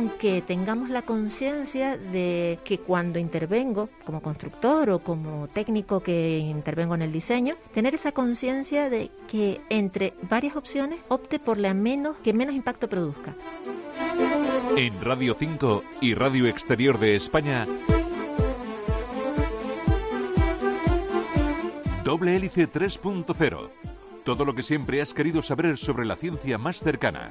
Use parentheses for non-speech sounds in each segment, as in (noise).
Con que tengamos la conciencia de que cuando intervengo como constructor o como técnico que intervengo en el diseño, tener esa conciencia de que entre varias opciones opte por la menos que menos impacto produzca. En Radio 5 y Radio Exterior de España, Doble Hélice 3.0. Todo lo que siempre has querido saber sobre la ciencia más cercana.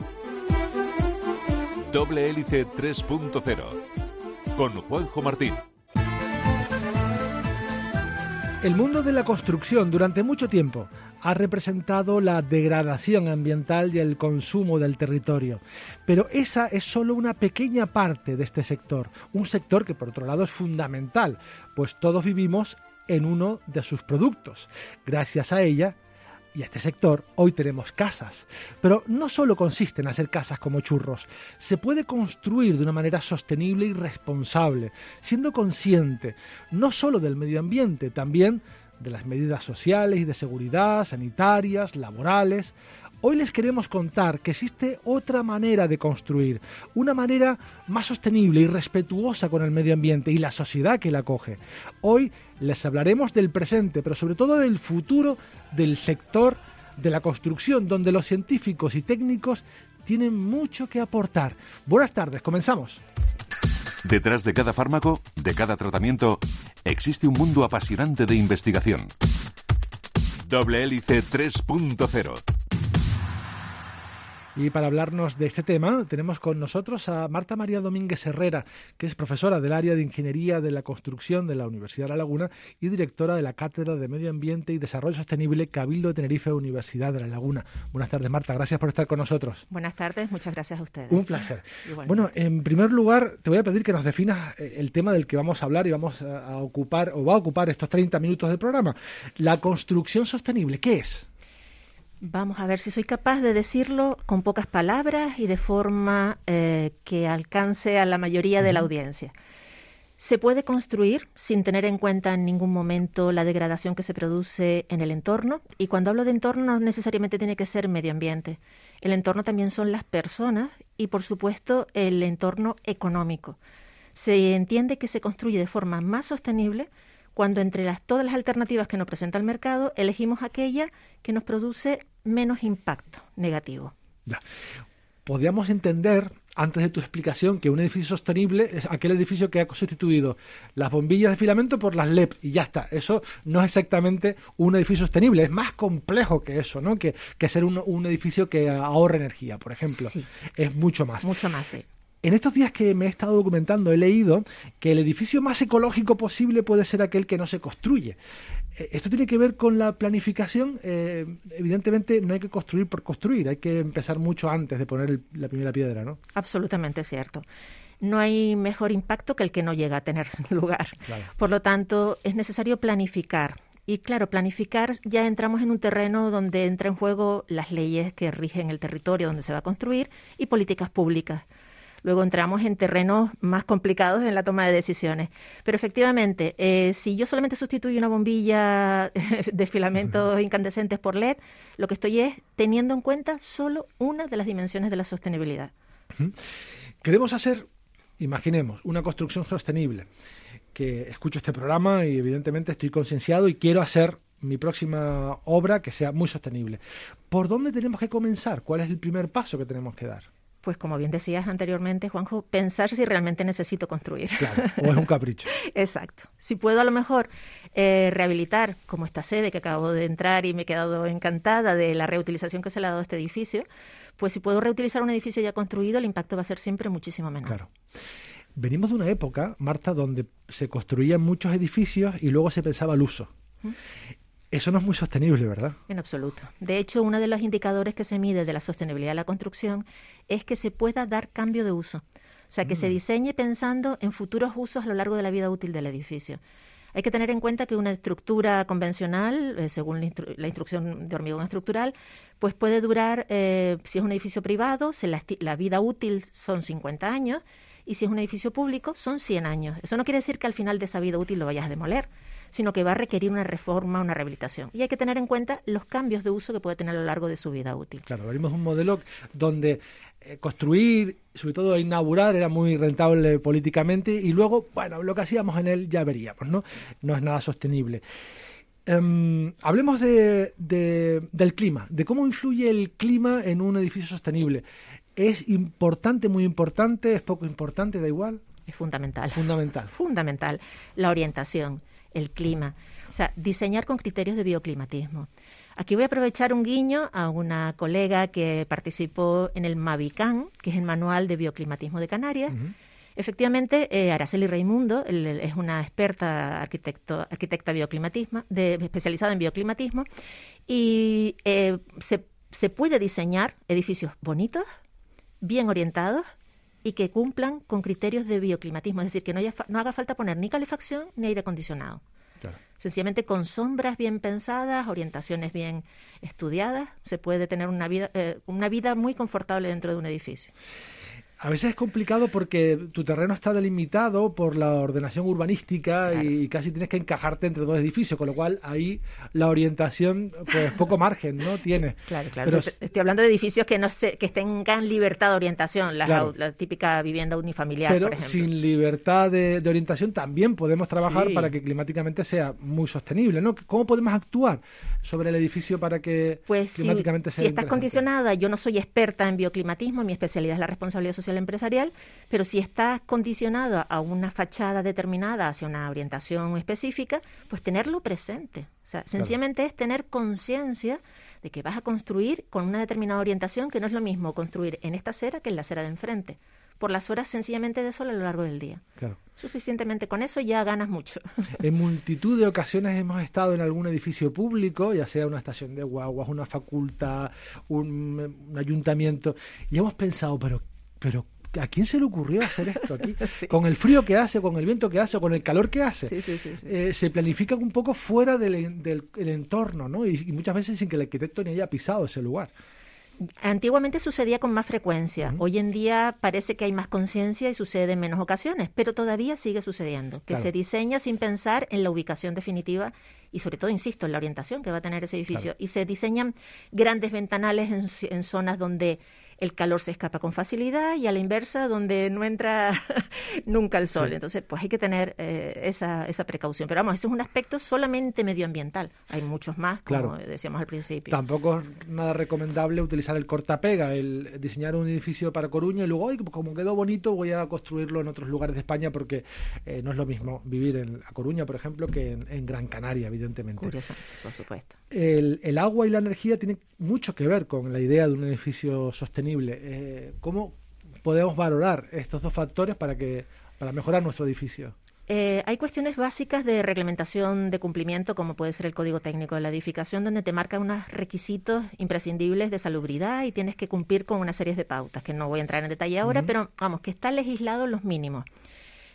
Doble Hélice 3.0 con Juanjo Martín. El mundo de la construcción durante mucho tiempo ha representado la degradación ambiental y el consumo del territorio. Pero esa es solo una pequeña parte de este sector, un sector que por otro lado es fundamental, pues todos vivimos en uno de sus productos. Gracias a ella y a este sector, hoy tenemos casas. Pero no solo consiste en hacer casas como churros, se puede construir de una manera sostenible y responsable, siendo consciente no solo del medio ambiente, también de las medidas sociales y de seguridad, sanitarias, laborales. Hoy les queremos contar que existe otra manera de construir, una manera más sostenible y respetuosa con el medio ambiente y la sociedad que la acoge. Hoy les hablaremos del presente, pero sobre todo del futuro del sector de la construcción, donde los científicos y técnicos tienen mucho que aportar. Buenas tardes, comenzamos. Detrás de cada fármaco, de cada tratamiento, existe un mundo apasionante de investigación. Doble Hélice 3.0 y para hablarnos de este tema tenemos con nosotros a Marta María Domínguez Herrera, que es profesora del área de Ingeniería de la Construcción de la Universidad de La Laguna y directora de la Cátedra de Medio Ambiente y Desarrollo Sostenible Cabildo de Tenerife Universidad de La Laguna. Buenas tardes, Marta. Gracias por estar con nosotros. Buenas tardes, muchas gracias a ustedes. Un placer. Bueno, en primer lugar, te voy a pedir que nos definas eh, el tema del que vamos a hablar y vamos a ocupar o va a ocupar estos 30 minutos del programa. La construcción sostenible, ¿qué es? Vamos a ver si soy capaz de decirlo con pocas palabras y de forma eh, que alcance a la mayoría de la audiencia. Se puede construir sin tener en cuenta en ningún momento la degradación que se produce en el entorno y cuando hablo de entorno no necesariamente tiene que ser medio ambiente. El entorno también son las personas y por supuesto el entorno económico. Se entiende que se construye de forma más sostenible cuando entre las, todas las alternativas que nos presenta el mercado elegimos aquella que nos produce menos impacto negativo. Podríamos entender, antes de tu explicación, que un edificio sostenible es aquel edificio que ha sustituido las bombillas de filamento por las LED y ya está. Eso no es exactamente un edificio sostenible, es más complejo que eso, ¿no? Que, ser un, edificio que ahorre energía, por ejemplo. Es mucho más. Mucho más, sí. En estos días que me he estado documentando he leído que el edificio más ecológico posible puede ser aquel que no se construye. Eh, esto tiene que ver con la planificación. Eh, evidentemente no hay que construir por construir, hay que empezar mucho antes de poner la primera piedra, ¿no? Absolutamente cierto. No hay mejor impacto que el que no llega a tener (laughs) lugar. Por lo tanto, es necesario planificar. Y claro, planificar ya entramos en un terreno donde entra en juego las leyes que rigen el territorio donde se va a construir y políticas públicas luego entramos en terrenos más complicados en la toma de decisiones. Pero efectivamente, eh, si yo solamente sustituyo una bombilla (laughs) de filamentos incandescentes por LED, lo que estoy es teniendo en cuenta solo una de las dimensiones de la sostenibilidad. Queremos hacer, imaginemos, una construcción sostenible. Que escucho este programa y evidentemente estoy concienciado y quiero hacer mi próxima obra que sea muy sostenible. ¿Por dónde tenemos que comenzar? ¿Cuál es el primer paso que tenemos que dar? Pues como bien decías anteriormente, Juanjo, pensar si realmente necesito construir. Claro, o es un capricho. (laughs) Exacto. Si puedo a lo mejor eh, rehabilitar, como esta sede que acabo de entrar y me he quedado encantada de la reutilización que se le ha dado a este edificio, pues si puedo reutilizar un edificio ya construido, el impacto va a ser siempre muchísimo menor. Claro. Venimos de una época, Marta, donde se construían muchos edificios y luego se pensaba al uso. Eso no es muy sostenible, ¿verdad? En absoluto. De hecho, uno de los indicadores que se mide de la sostenibilidad de la construcción es que se pueda dar cambio de uso. O sea, que se mm. diseñe pensando en futuros usos a lo largo de la vida útil del edificio. Hay que tener en cuenta que una estructura convencional, eh, según la, instrucción de hormigón estructural, pues puede durar, eh, si es un edificio privado, la, la vida útil son 50 años y si es un edificio público son 100 años. Eso no quiere decir que al final de esa vida útil lo vayas a demoler, sino que va a requerir una reforma, una rehabilitación. Y hay que tener en cuenta los cambios de uso que puede tener a lo largo de su vida útil. Claro, abrimos un modelo donde eh, construir, sobre todo inaugurar, era muy rentable políticamente y luego, bueno, lo que hacíamos en él ya veríamos, ¿no? No es nada sostenible. Em, hablemos de, del clima, de cómo influye el clima en un edificio sostenible. ¿Es importante, muy importante? ¿Es poco importante? ¿Da igual? Es fundamental. Fundamental. Fundamental. La orientación, el clima. O sea, diseñar con criterios de bioclimatismo. Aquí voy a aprovechar un guiño a una colega que participó en el Mavican, que es el Manual de Bioclimatismo de Canarias. Efectivamente, eh, Araceli Raimundo es una experta arquitecto, arquitecta bioclimatismo, de, especializada en bioclimatismo, y eh, se, se puede diseñar edificios bonitos, bien orientados y que cumplan con criterios de bioclimatismo, es decir, que no, no haga falta poner ni calefacción ni aire acondicionado. Sencillamente con sombras bien pensadas, orientaciones bien estudiadas, se puede tener una vida, eh, una vida muy confortable dentro de un edificio. A veces es complicado porque tu terreno está delimitado por la ordenación urbanística y casi tienes que encajarte entre dos edificios, con lo cual ahí la orientación, pues poco margen, ¿no? Tiene. Claro, claro. Estoy hablando de edificios que no se, que tengan libertad de orientación, la, típica vivienda unifamiliar, Pero por ejemplo. sin libertad de, orientación también podemos trabajar para que climáticamente sea muy sostenible, ¿no? ¿Cómo podemos actuar sobre el edificio para que pues climáticamente sea Si estás condicionada, yo no soy experta en bioclimatismo, mi especialidad es la responsabilidad social empresarial, pero si estás condicionado a una fachada determinada hacia una orientación específica, pues tenerlo presente. O sea, sencillamente es tener conciencia de que vas a construir con una determinada orientación, que no es lo mismo construir en esta acera que en la acera de enfrente por las horas sencillamente de sol a lo largo del día. Suficientemente con eso ya ganas mucho. (laughs) En multitud de ocasiones hemos estado en algún edificio público, ya sea una estación de guaguas, una facultad, un, un ayuntamiento, y hemos pensado, pero pero ¿A quién se le ocurrió hacer esto aquí? (laughs) Con el frío que hace, con el viento que hace, con el calor que hace. eh, se planifica un poco fuera del, del entorno, ¿no? Y, muchas veces sin que el arquitecto ni haya pisado ese lugar. Antiguamente sucedía con más frecuencia. Hoy en día parece que hay más conciencia y sucede en menos ocasiones, pero todavía sigue sucediendo. Que se diseña sin pensar en la ubicación definitiva y sobre todo, insisto, en la orientación que va a tener ese edificio. Y se diseñan grandes ventanales en, en zonas donde el calor se escapa con facilidad y a la inversa donde no entra (laughs) nunca el sol. Entonces, pues hay que tener eh, esa, esa precaución. Pero vamos, ese es un aspecto solamente medioambiental. Hay muchos más, como decíamos al principio. Tampoco es nada recomendable utilizar el cortapega, el diseñar un edificio para Coruña y luego, como quedó bonito, voy a construirlo en otros lugares de España porque eh, no es lo mismo vivir en A Coruña, por ejemplo, que en, Gran Canaria, evidentemente. Curioso, por supuesto. El, el agua y la energía tienen mucho que ver con la idea de un edificio sostenible eh, ¿Cómo podemos valorar estos dos factores para, que, para mejorar nuestro edificio? Eh, hay cuestiones básicas de reglamentación de cumplimiento, como puede ser el Código Técnico de la Edificación, donde te marca unos requisitos imprescindibles de salubridad y tienes que cumplir con una serie de pautas, que no voy a entrar en detalle ahora, pero vamos, que están legislados los mínimos.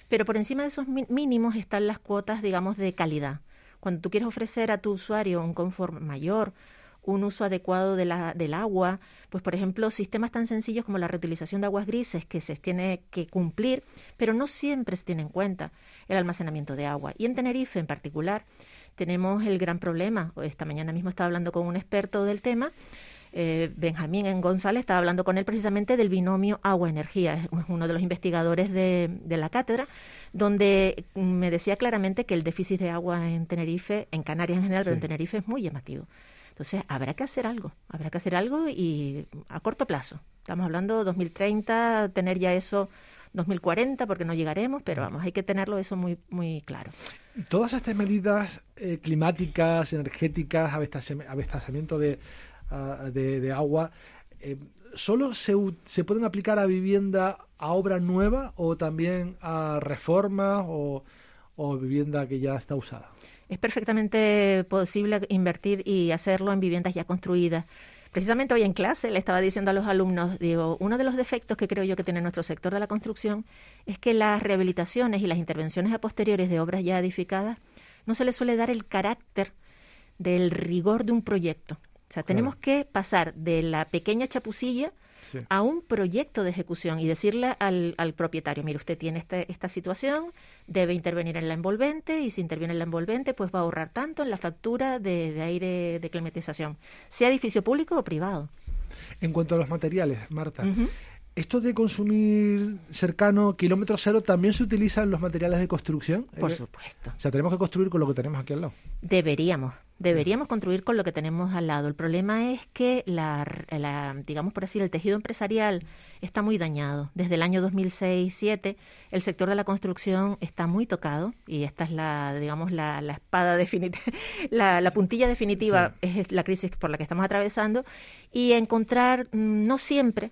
Pero por encima de esos mínimos están las cuotas, digamos, de calidad. Cuando tú quieres ofrecer a tu usuario un confort mayor, un uso adecuado de la, del agua, pues por ejemplo sistemas tan sencillos como la reutilización de aguas grises que se tiene que cumplir, pero no siempre se tiene en cuenta el almacenamiento de agua. Y en Tenerife en particular tenemos el gran problema, esta mañana mismo estaba hablando con un experto del tema, eh, Benjamín en González, estaba hablando con él precisamente del binomio agua-energía, es uno de los investigadores de, de, la cátedra, donde me decía claramente que el déficit de agua en Tenerife, en Canarias en general, pero en Tenerife es muy llamativo. Entonces, habrá que hacer algo, habrá que hacer algo y a corto plazo. Estamos hablando 2030, tener ya eso 2040 porque no llegaremos, pero vamos, hay que tenerlo eso muy muy claro. Todas estas medidas eh, climáticas, energéticas, abastecimiento de, ah, de, agua, eh, ¿solo se, se pueden aplicar a vivienda, a obra nueva o también a reformas o, o vivienda que ya está usada? Es perfectamente posible invertir y hacerlo en viviendas ya construidas. Precisamente hoy en clase le estaba diciendo a los alumnos, digo, uno de los defectos que creo yo que tiene nuestro sector de la construcción es que las rehabilitaciones y las intervenciones a posteriores de obras ya edificadas no se le suele dar el carácter del rigor de un proyecto. O sea, tenemos que pasar de la pequeña chapucilla a un proyecto de ejecución y decirle al, propietario, mire, usted tiene este, esta situación, debe intervenir en la envolvente y si interviene en la envolvente, pues va a ahorrar tanto en la factura de, aire de climatización, sea edificio público o privado. En cuanto a los materiales, Marta, ¿Esto de consumir cercano, kilómetro cero, también se utiliza en los materiales de construcción? Por eh, supuesto. O sea, tenemos que construir con lo que tenemos aquí al lado. Deberíamos, deberíamos construir con lo que tenemos al lado. El problema es que, la, digamos por así, el tejido empresarial está muy dañado. Desde el año 2006-2007, el sector de la construcción está muy tocado y esta es la, digamos, la, espada (laughs) definitiva, la, puntilla definitiva es la crisis por la que estamos atravesando y encontrar mm, no siempre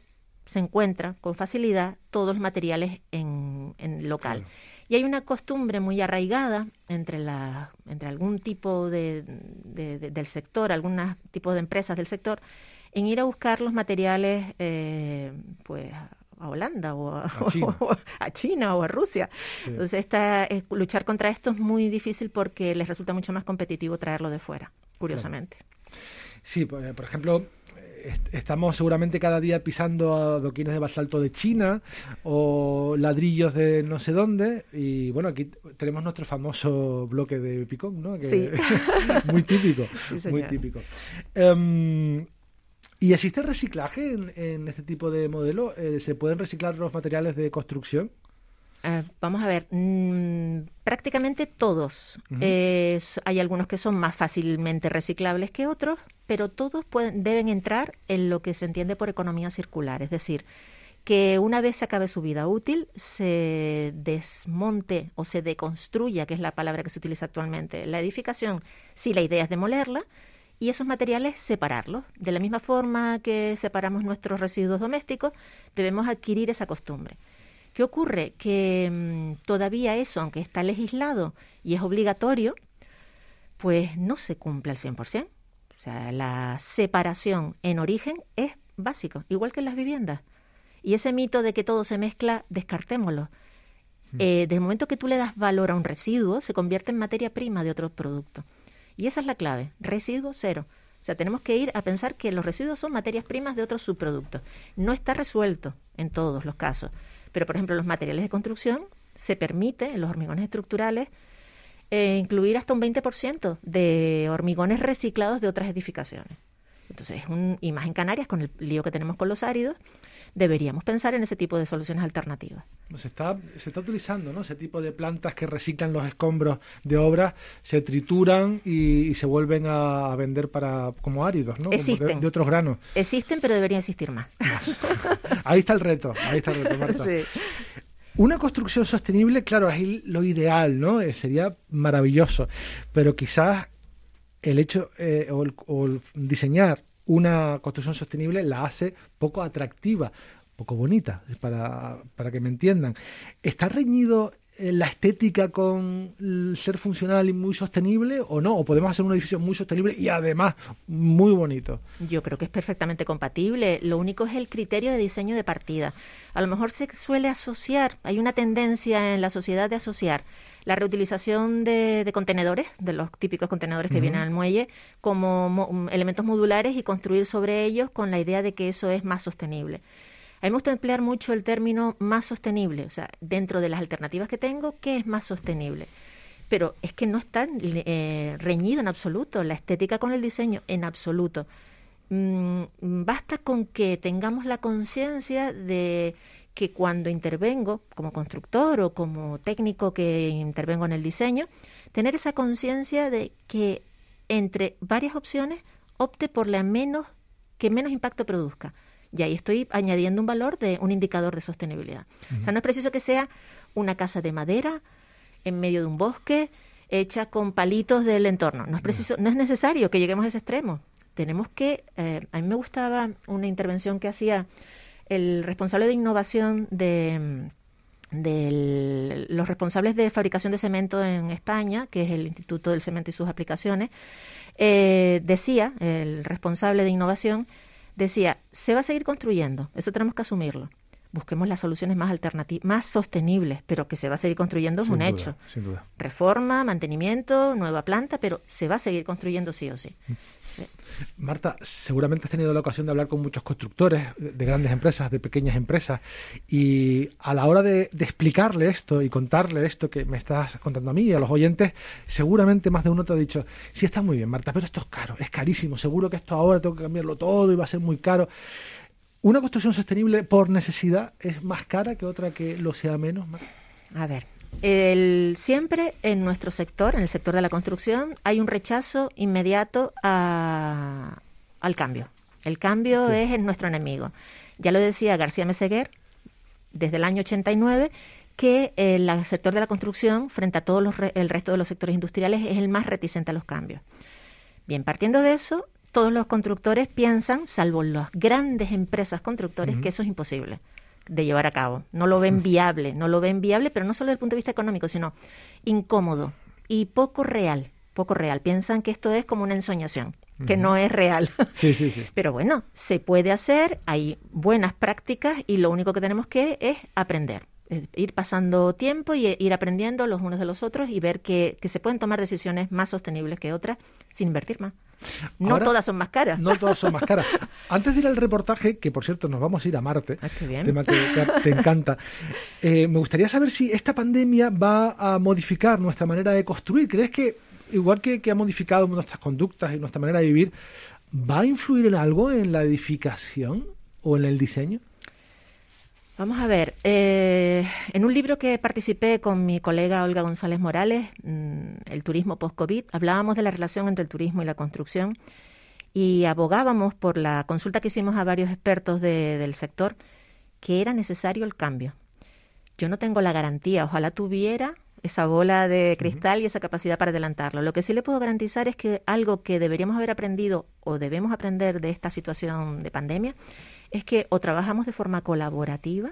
se encuentra con facilidad todos los materiales en, en local. Y hay una costumbre muy arraigada entre, la, entre algún tipo de, del sector, algún tipo de empresas del sector, en ir a buscar los materiales eh, pues a Holanda (laughs) o a, China. o a Rusia. Entonces, esta, luchar contra esto es muy difícil porque les resulta mucho más competitivo traerlo de fuera, curiosamente. Sí, por ejemplo, estamos seguramente cada día pisando adoquines de basalto de China o ladrillos de no sé dónde. Y bueno aquí tenemos nuestro famoso bloque de picón no que (laughs) muy típico muy típico. Em, ¿Y existe reciclaje en, este tipo de modelo? Eh, ¿Se pueden reciclar los materiales de construcción? Ah, vamos a ver, mm, prácticamente todos. hay algunos que son más fácilmente reciclables que otros, pero todos pueden, deben entrar en lo que se entiende por economía circular, es decir, que una vez se acabe su vida útil, se desmonte o se deconstruya, que es la palabra que se utiliza actualmente, la edificación, si la idea es demolerla, y esos materiales separarlos. De la misma forma que separamos nuestros residuos domésticos, debemos adquirir esa costumbre. ¿Qué ocurre? Que mm, todavía eso, aunque está legislado y es obligatorio, pues no se cumple al 100%. O sea, la separación en origen es básico, igual que en las viviendas. Y ese mito de que todo se mezcla, descartémoslo. Mm. Eh, desde el momento que tú le das valor a un residuo, se convierte en materia prima de otro producto. Y esa es la clave, residuo cero. O sea, tenemos que ir a pensar que los residuos son materias primas de otros subproductos. No está resuelto en todos los casos. Pero, por ejemplo, los materiales de construcción se permite en los hormigones estructurales eh, incluir hasta un 20% de hormigones reciclados de otras edificaciones. Entonces, un, y más en Canarias, con el lío que tenemos con los áridos, deberíamos pensar en ese tipo de soluciones alternativas. Se está, se está utilizando ¿no? ese tipo de plantas que reciclan los escombros de obras, se trituran y, se vuelven a, vender para como áridos, ¿no? Existen. de, otros granos. Existen, pero deberían existir más. (laughs) ahí está el reto, ahí está el reto, Marta. Una construcción sostenible, claro, es lo ideal, ¿no? Eh, sería maravilloso, pero quizás el hecho eh, o, o diseñar una construcción sostenible la hace poco atractiva, poco bonita, para, para que me entiendan. ¿Está reñido eh, la estética con el ser funcional y muy sostenible o no? ¿O podemos hacer un edificio muy sostenible y además muy bonito? Yo creo que es perfectamente compatible. Lo único es el criterio de diseño de partida. A lo mejor se suele asociar, hay una tendencia en la sociedad de asociar la reutilización de, contenedores, de los típicos contenedores que vienen al muelle, como elementos modulares y construir sobre ellos con la idea de que eso es más sostenible. A mí me gusta emplear mucho el término más sostenible, o sea, dentro de las alternativas que tengo, ¿qué es más sostenible? Pero es que no está eh, reñido en absoluto, la estética con el diseño en absoluto. Mm, basta con que tengamos la conciencia de que cuando intervengo como constructor o como técnico que intervengo en el diseño, tener esa conciencia de que entre varias opciones opte por la menos que menos impacto produzca. Y ahí estoy añadiendo un valor de un indicador de sostenibilidad. O sea, no es preciso que sea una casa de madera en medio de un bosque hecha con palitos del entorno. No es preciso, no es necesario que lleguemos a ese extremo. Tenemos que, eh, a mí me gustaba una intervención que hacía el responsable de innovación de, los responsables de fabricación de cemento en España, que es el Instituto del Cemento y sus aplicaciones, eh, decía, el responsable de innovación, decía, se va a seguir construyendo, eso tenemos que asumirlo, busquemos las soluciones más alternativas, más sostenibles, pero que se va a seguir construyendo es un hecho. Sin duda. Reforma, mantenimiento, nueva planta, pero se va a seguir construyendo sí o sí. Marta, seguramente has tenido la ocasión de hablar con muchos constructores de grandes empresas, de pequeñas empresas, y a la hora de, explicarle esto y contarle esto que me estás contando a mí y a los oyentes, seguramente más de uno te ha dicho, sí está muy bien, Marta, pero esto es caro, es carísimo, seguro que esto ahora tengo que cambiarlo todo y va a ser muy caro. ¿Una construcción sostenible por necesidad es más cara que otra que lo sea menos? A ver, el, siempre en nuestro sector, en el sector de la construcción, hay un rechazo inmediato a, al cambio. El cambio es nuestro enemigo. Ya lo decía García Meseguer desde el año 89 que el, sector de la construcción, frente a todo el resto de los sectores industriales, es el más reticente a los cambios. Bien, partiendo de eso, todos los constructores piensan, salvo las grandes empresas constructores, que eso es imposible de llevar a cabo. No lo ven viable, no lo ven viable, pero no solo desde el punto de vista económico, sino incómodo y poco real, poco real. Piensan que esto es como una ensoñación, que no es real. (laughs) Sí, sí, sí. Pero bueno, se puede hacer, hay buenas prácticas y lo único que tenemos que es aprender ir pasando tiempo y ir aprendiendo los unos de los otros y ver que, que se pueden tomar decisiones más sostenibles que otras sin invertir más. No todas son más caras. No todas son más caras. (laughs) Antes de ir al reportaje, que por cierto nos vamos a ir a Marte, ah, tema que, te encanta, eh, me gustaría saber si esta pandemia va a modificar nuestra manera de construir. ¿Crees que, igual que, que ha modificado nuestras conductas y nuestra manera de vivir, va a influir en algo en la edificación o en el diseño? Vamos a ver, eh, en un libro que participé con mi colega Olga González Morales, mm, El turismo post-COVID, hablábamos de la relación entre el turismo y la construcción y abogábamos por la consulta que hicimos a varios expertos del sector que era necesario el cambio. Yo no tengo la garantía, ojalá tuviera esa bola de cristal y esa capacidad para adelantarlo. Lo que sí le puedo garantizar es que algo que deberíamos haber aprendido o debemos aprender de esta situación de pandemia es que o trabajamos de forma colaborativa,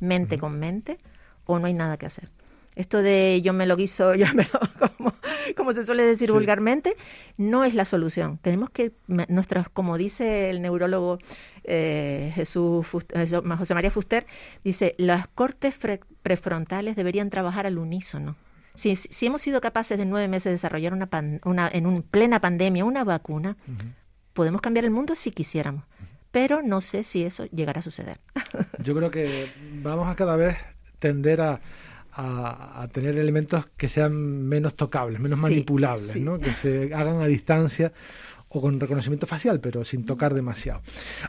mente con mente, o no hay nada que hacer. Esto de yo me lo guiso, (laughs) yo me lo como, como se suele decir vulgarmente, no es la solución. Tenemos que, nuestros, como dice el neurólogo eh, Jesús eh, José María Fuster, dice, las cortes prefrontales deberían trabajar al unísono. Si, si, hemos sido capaces de nueve meses de desarrollar una, una en un, plena pandemia una vacuna, podemos cambiar el mundo si quisiéramos pero no sé si eso llegará a suceder. (laughs) Yo creo que vamos a cada vez tender a, a, tener elementos que sean menos tocables, menos manipulables, ¿no? que se hagan a distancia o con reconocimiento facial, pero sin tocar demasiado.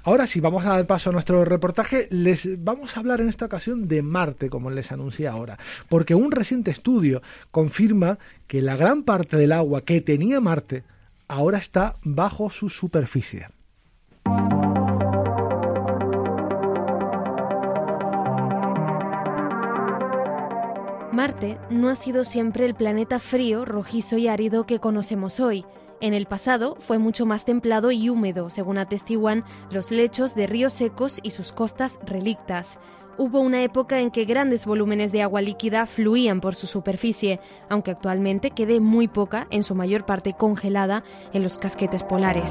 Ahora sí, vamos a dar paso a nuestro reportaje. Les vamos a hablar en esta ocasión de Marte, como les anuncié ahora, porque un reciente estudio confirma que la gran parte del agua que tenía Marte ahora está bajo su superficie. Marte no ha sido siempre el planeta frío, rojizo y árido que conocemos hoy. En el pasado fue mucho más templado y húmedo, según atestiguan los lechos de ríos secos y sus costas relictas. Hubo una época en que grandes volúmenes de agua líquida fluían por su superficie, aunque actualmente quede muy poca, en su mayor parte congelada, en los casquetes polares.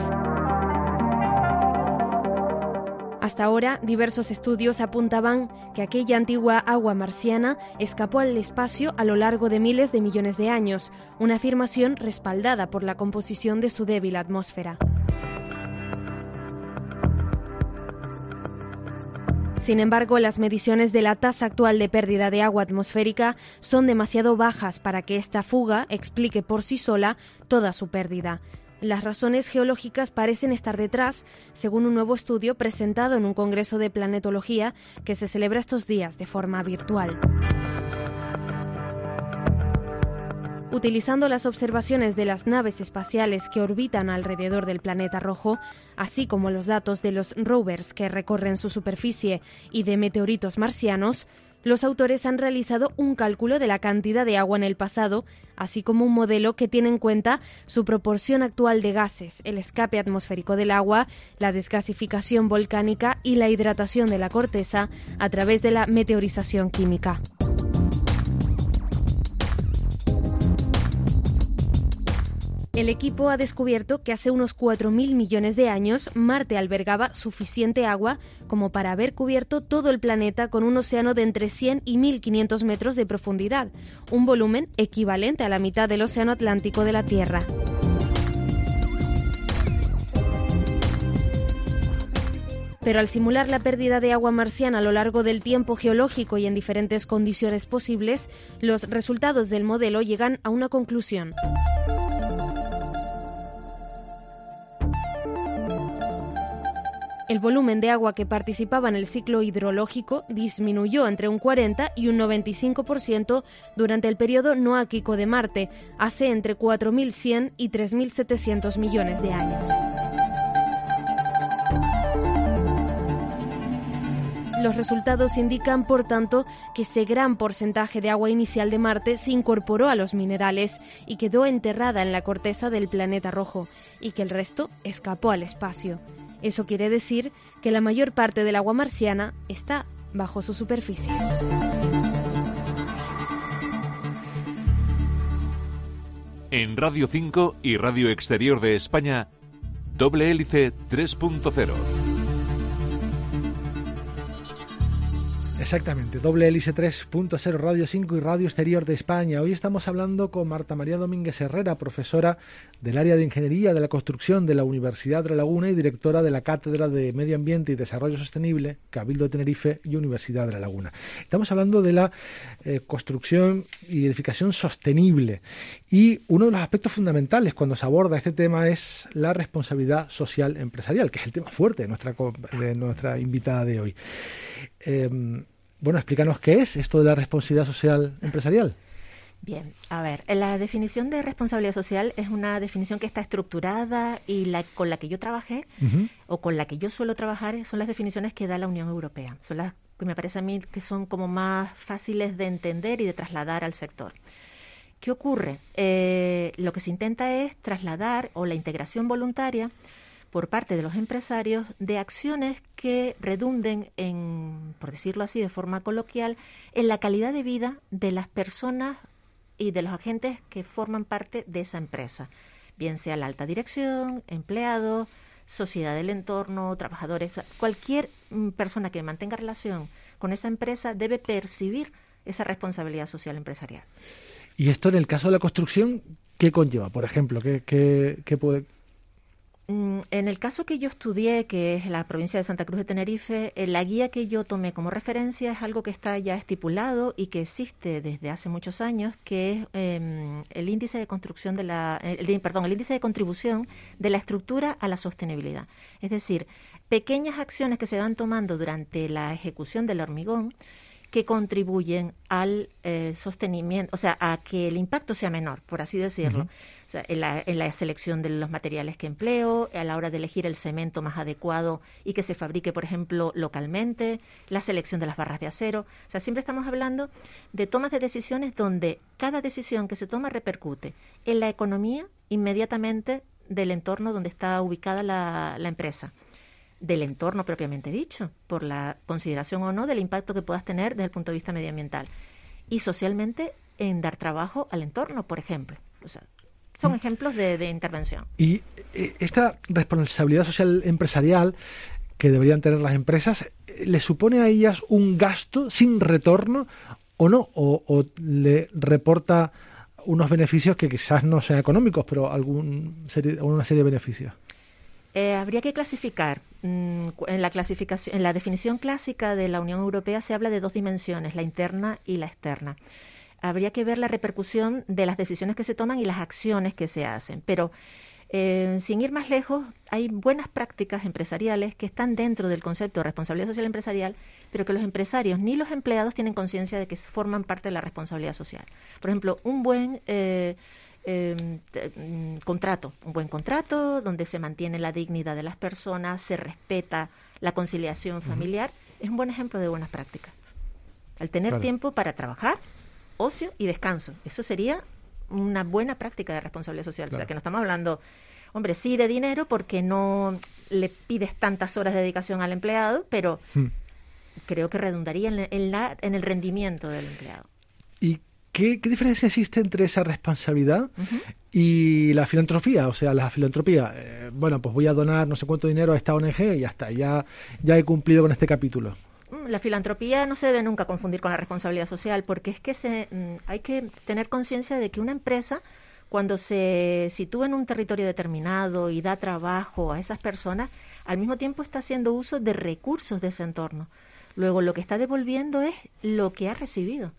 Hasta ahora, diversos estudios apuntaban que aquella antigua agua marciana escapó al espacio a lo largo de miles de millones de años, una afirmación respaldada por la composición de su débil atmósfera. Sin embargo, las mediciones de la tasa actual de pérdida de agua atmosférica son demasiado bajas para que esta fuga explique por sí sola toda su pérdida. Las razones geológicas parecen estar detrás, según un nuevo estudio presentado en un Congreso de Planetología que se celebra estos días de forma virtual. Utilizando las observaciones de las naves espaciales que orbitan alrededor del planeta rojo, así como los datos de los rovers que recorren su superficie y de meteoritos marcianos, los autores han realizado un cálculo de la cantidad de agua en el pasado, así como un modelo que tiene en cuenta su proporción actual de gases, el escape atmosférico del agua, la desgasificación volcánica y la hidratación de la corteza a través de la meteorización química. El equipo ha descubierto que hace unos 4.000 millones de años Marte albergaba suficiente agua como para haber cubierto todo el planeta con un océano de entre 100 y 1.500 metros de profundidad, un volumen equivalente a la mitad del océano Atlántico de la Tierra. Pero al simular la pérdida de agua marciana a lo largo del tiempo geológico y en diferentes condiciones posibles, los resultados del modelo llegan a una conclusión. El volumen de agua que participaba en el ciclo hidrológico disminuyó entre un 40 y un 95% durante el periodo noáquico de Marte, hace entre 4.100 y 3.700 millones de años. Los resultados indican, por tanto, que ese gran porcentaje de agua inicial de Marte se incorporó a los minerales y quedó enterrada en la corteza del planeta rojo, y que el resto escapó al espacio. Eso quiere decir que la mayor parte del agua marciana está bajo su superficie. En Radio 5 y Radio Exterior de España, doble hélice 3.0. Exactamente, doble hélice 3.0 Radio 5 y Radio Exterior de España. Hoy estamos hablando con Marta María Domínguez Herrera, profesora del área de Ingeniería de la Construcción de la Universidad de La Laguna y directora de la Cátedra de Medio Ambiente y Desarrollo Sostenible, Cabildo de Tenerife y Universidad de La Laguna. Estamos hablando de la eh, construcción y edificación sostenible y uno de los aspectos fundamentales cuando se aborda este tema es la responsabilidad social empresarial, que es el tema fuerte de nuestra, de nuestra invitada de hoy. Em, bueno, explícanos qué es esto de la responsabilidad social empresarial. Bien, a ver, la definición de responsabilidad social es una definición que está estructurada y la, con la que yo trabajé o con la que yo suelo trabajar son las definiciones que da la Unión Europea. Son las que me parece a mí que son como más fáciles de entender y de trasladar al sector. ¿Qué ocurre? Eh, lo que se intenta es trasladar o la integración voluntaria por parte de los empresarios de acciones que redunden en, por decirlo así de forma coloquial, en la calidad de vida de las personas y de los agentes que forman parte de esa empresa, bien sea la alta dirección, empleados, sociedad del entorno, trabajadores, cualquier mm, persona que mantenga relación con esa empresa debe percibir esa responsabilidad social empresarial. Y esto en el caso de la construcción, ¿qué conlleva? Por ejemplo, ¿qué, qué, puede, en el caso que yo estudié, que es la provincia de Santa Cruz de Tenerife, eh, la guía que yo tomé como referencia es algo que está ya estipulado y que existe desde hace muchos años, que es em, el índice de construcción de la, el, perdón, el índice de contribución de la estructura a la sostenibilidad. Es decir, pequeñas acciones que se van tomando durante la ejecución del hormigón que contribuyen al eh, sostenimiento, o sea, a que el impacto sea menor, por así decirlo. O sea, en, la, en la selección de los materiales que empleo, a la hora de elegir el cemento más adecuado y que se fabrique, por ejemplo, localmente, la selección de las barras de acero. O sea, siempre estamos hablando de tomas de decisiones donde cada decisión que se toma repercute en la economía inmediatamente del entorno donde está ubicada la, la empresa del entorno propiamente dicho, por la consideración o no del impacto que puedas tener desde el punto de vista medioambiental. Y socialmente en dar trabajo al entorno, por ejemplo. O sea, son mm. ejemplos de, de intervención. Y eh, esta responsabilidad social empresarial que deberían tener las empresas, ¿le supone a ellas un gasto sin retorno o no? ¿O, o le reporta unos beneficios que quizás no sean económicos, pero algún serie, una serie de beneficios? Eh, habría que clasificar. Mm, en la clasificación, en la definición clásica de la Unión Europea se habla de dos dimensiones, la interna y la externa. Habría que ver la repercusión de las decisiones que se toman y las acciones que se hacen. Pero eh, sin ir más lejos, hay buenas prácticas empresariales que están dentro del concepto de responsabilidad social empresarial, pero que los empresarios ni los empleados tienen conciencia de que forman parte de la responsabilidad social. Por ejemplo, un buen eh, Mm, contrato, un buen contrato donde se mantiene la dignidad de las personas, se respeta la conciliación familiar, es un buen ejemplo de buenas prácticas. Al tener tiempo para trabajar, ocio y descanso, eso sería una buena práctica de responsabilidad social. O sea, que no estamos hablando, hombre, sí de dinero porque no le pides tantas horas de dedicación al empleado, pero hmm. creo que redundaría en, en, la, en el rendimiento del empleado. ¿Y ¿Qué, diferencia existe entre esa responsabilidad y la filantropía? O sea, la filantropía, eh, bueno, pues voy a donar no sé cuánto dinero a esta ONG y ya está, ya, ya he cumplido con este capítulo. Mm, la filantropía no se debe nunca confundir con la responsabilidad social, porque es que se, mm, hay que tener conciencia de que una empresa, cuando se sitúa en un territorio determinado y da trabajo a esas personas, al mismo tiempo está haciendo uso de recursos de ese entorno. Luego, lo que está devolviendo es lo que ha recibido.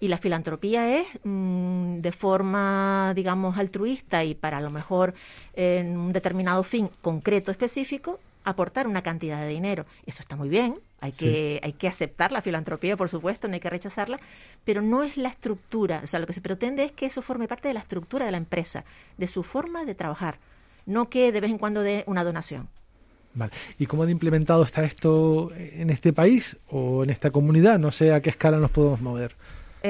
Y la filantropía es mm, de forma, digamos, altruista y para a lo mejor en un determinado fin concreto, específico, aportar una cantidad de dinero. Eso está muy bien, hay que, hay que aceptar la filantropía, por supuesto, no hay que rechazarla, pero no es la estructura. O sea, lo que se pretende es que eso forme parte de la estructura de la empresa, de su forma de trabajar, no que de vez en cuando dé una donación. Vale. ¿Y cómo de implementado está esto en este país o en esta comunidad? No sé a qué escala nos podemos mover.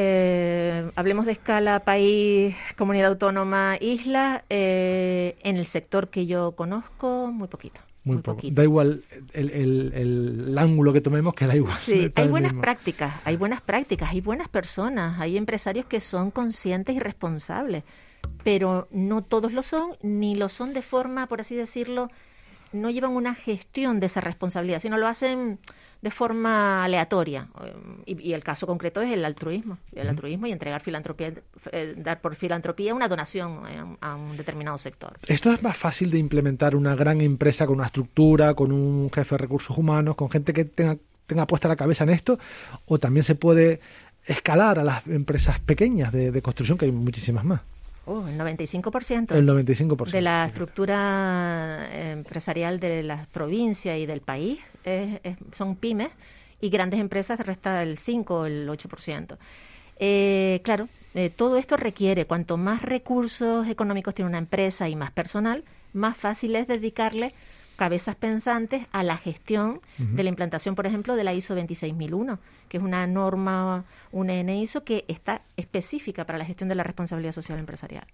Eh, hablemos de escala país, comunidad autónoma, isla. Eh, en el sector que yo conozco, muy poquito. Muy, poco. Da igual el, el, ángulo que tomemos, que da igual. Sí, (laughs) hay buenas prácticas, hay buenas prácticas, hay buenas personas, hay empresarios que son conscientes y responsables, pero no todos lo son, ni lo son de forma, por así decirlo, no llevan una gestión de esa responsabilidad, sino lo hacen de forma aleatoria. Y, el caso concreto es el altruismo, el altruismo y entregar filantropía, eh, dar por filantropía una donación eh, a un determinado sector. Esto es más fácil de implementar una gran empresa con una estructura, con un jefe de recursos humanos, con gente que tenga, tenga puesta la cabeza en esto, o también se puede escalar a las empresas pequeñas de construcción, que hay muchísimas más. Oh, el 95%. El 95%. De la estructura eh, empresarial de la provincia y del país son pymes y grandes empresas resta el 5 o el 8%. Eh, claro, eh, todo esto requiere, cuanto más recursos económicos tiene una empresa y más personal, más fácil es dedicarle cabezas pensantes a la gestión de la implantación, por ejemplo, de la ISO 26001, que es una norma, una NISO que está específica para la gestión de la responsabilidad social empresarial.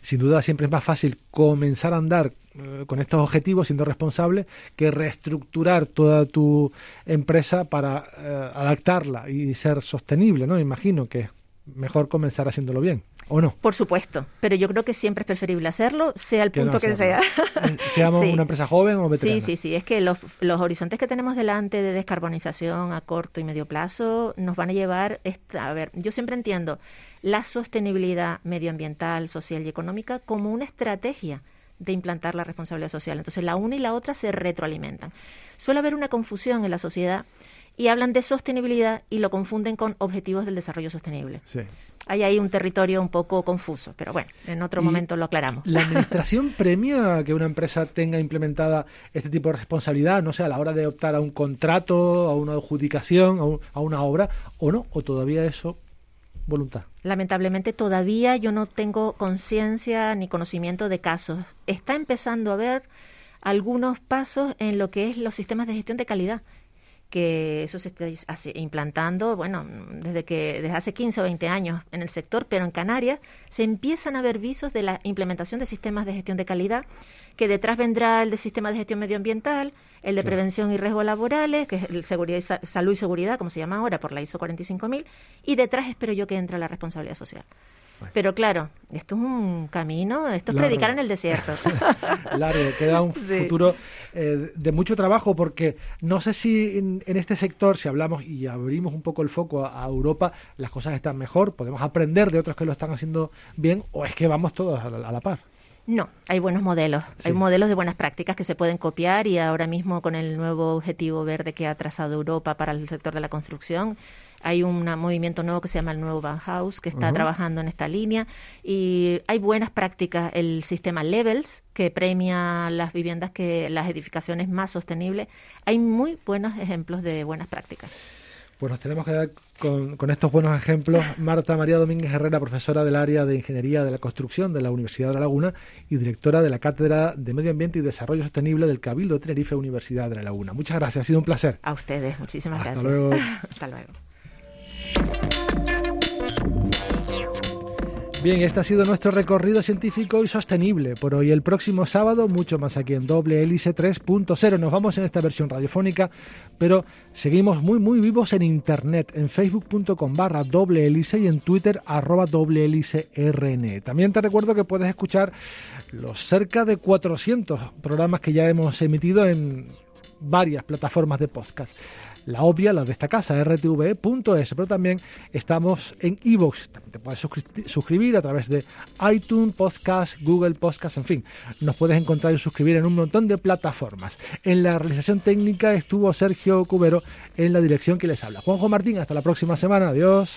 Sin duda, siempre es más fácil comenzar a andar eh, con estos objetivos siendo responsable que reestructurar toda tu empresa para eh, adaptarla y ser sostenible, ¿no? Imagino que es mejor comenzar haciéndolo bien. ¿O no? Por supuesto, pero yo creo que siempre es preferible hacerlo, sea el punto que sea. Seamos (laughs) una empresa joven o veterana. Sí, sí, sí, es que los, los horizontes que tenemos delante de descarbonización a corto y medio plazo nos van a llevar, a ver, yo siempre entiendo la sostenibilidad medioambiental, social y económica como una estrategia de implantar la responsabilidad social. Entonces, la una y la otra se retroalimentan. Suele haber una confusión en la sociedad y hablan de sostenibilidad y lo confunden con objetivos del desarrollo sostenible. Sí. Hay ahí un territorio un poco confuso, pero bueno, en otro momento lo aclaramos. ¿La (laughs) administración premia que una empresa tenga implementada este tipo de responsabilidad, no sé, a la hora de optar a un contrato, a una adjudicación, a, una obra, o no? ¿O todavía eso voluntad? Lamentablemente todavía yo no tengo conciencia ni conocimiento de casos. Está empezando a haber algunos pasos en lo que es los sistemas de gestión de calidad que eso se está implantando, bueno, desde que desde hace 15 o 20 años en el sector, pero en Canarias se empiezan a ver visos de la implementación de sistemas de gestión de calidad, que detrás vendrá el de sistema de gestión medioambiental, el de prevención y riesgos laborales, que es el seguridad y salud y seguridad, como se llama ahora por la ISO 45000, y detrás espero yo que entre la responsabilidad social. Pero claro, esto es un camino, esto es predicar en el desierto. (laughs) Largo, queda un (laughs) futuro eh, de mucho trabajo porque no sé si en, este sector, si hablamos y abrimos un poco el foco a, Europa, las cosas están mejor, podemos aprender de otros que lo están haciendo bien o es que vamos todos a la, par. No, hay buenos modelos, hay modelos de buenas prácticas que se pueden copiar y ahora mismo con el nuevo objetivo verde que ha trazado Europa para el sector de la construcción, hay un movimiento nuevo que se llama el Nuevo Bauhaus que está trabajando en esta línea y hay buenas prácticas. El sistema Levels que premia las viviendas que las edificaciones más sostenibles. Hay muy buenos ejemplos de buenas prácticas. Pues nos tenemos que dar con, con, estos buenos ejemplos. (laughs) Marta María Domínguez Herrera, profesora del área de Ingeniería de la Construcción de la Universidad de La Laguna y directora de la Cátedra de Medio Ambiente y Desarrollo Sostenible del Cabildo de Tenerife, Universidad de La Laguna. Muchas gracias, ha sido un placer. A ustedes, muchísimas Hasta gracias. Luego. (laughs) Hasta luego. Bien, este ha sido nuestro recorrido científico y sostenible por hoy. El próximo sábado, mucho más aquí en Doble Hélice 3.0. Nos vamos en esta versión radiofónica, pero seguimos muy, muy vivos en Internet, en facebook.com barra doble hélice y en Twitter arroba doble hélice RN. También te recuerdo que puedes escuchar los cerca de 400 programas que ya hemos emitido en varias plataformas de podcast la obvia, la de esta casa, rtv.es, pero también estamos en iVoox, te puedes suscribir a través de iTunes, Podcast, Google Podcast, en fin, nos puedes encontrar y suscribir en un montón de plataformas. En la realización técnica estuvo Sergio Cubero en la dirección que les habla. Juanjo Martín, hasta la próxima semana, adiós.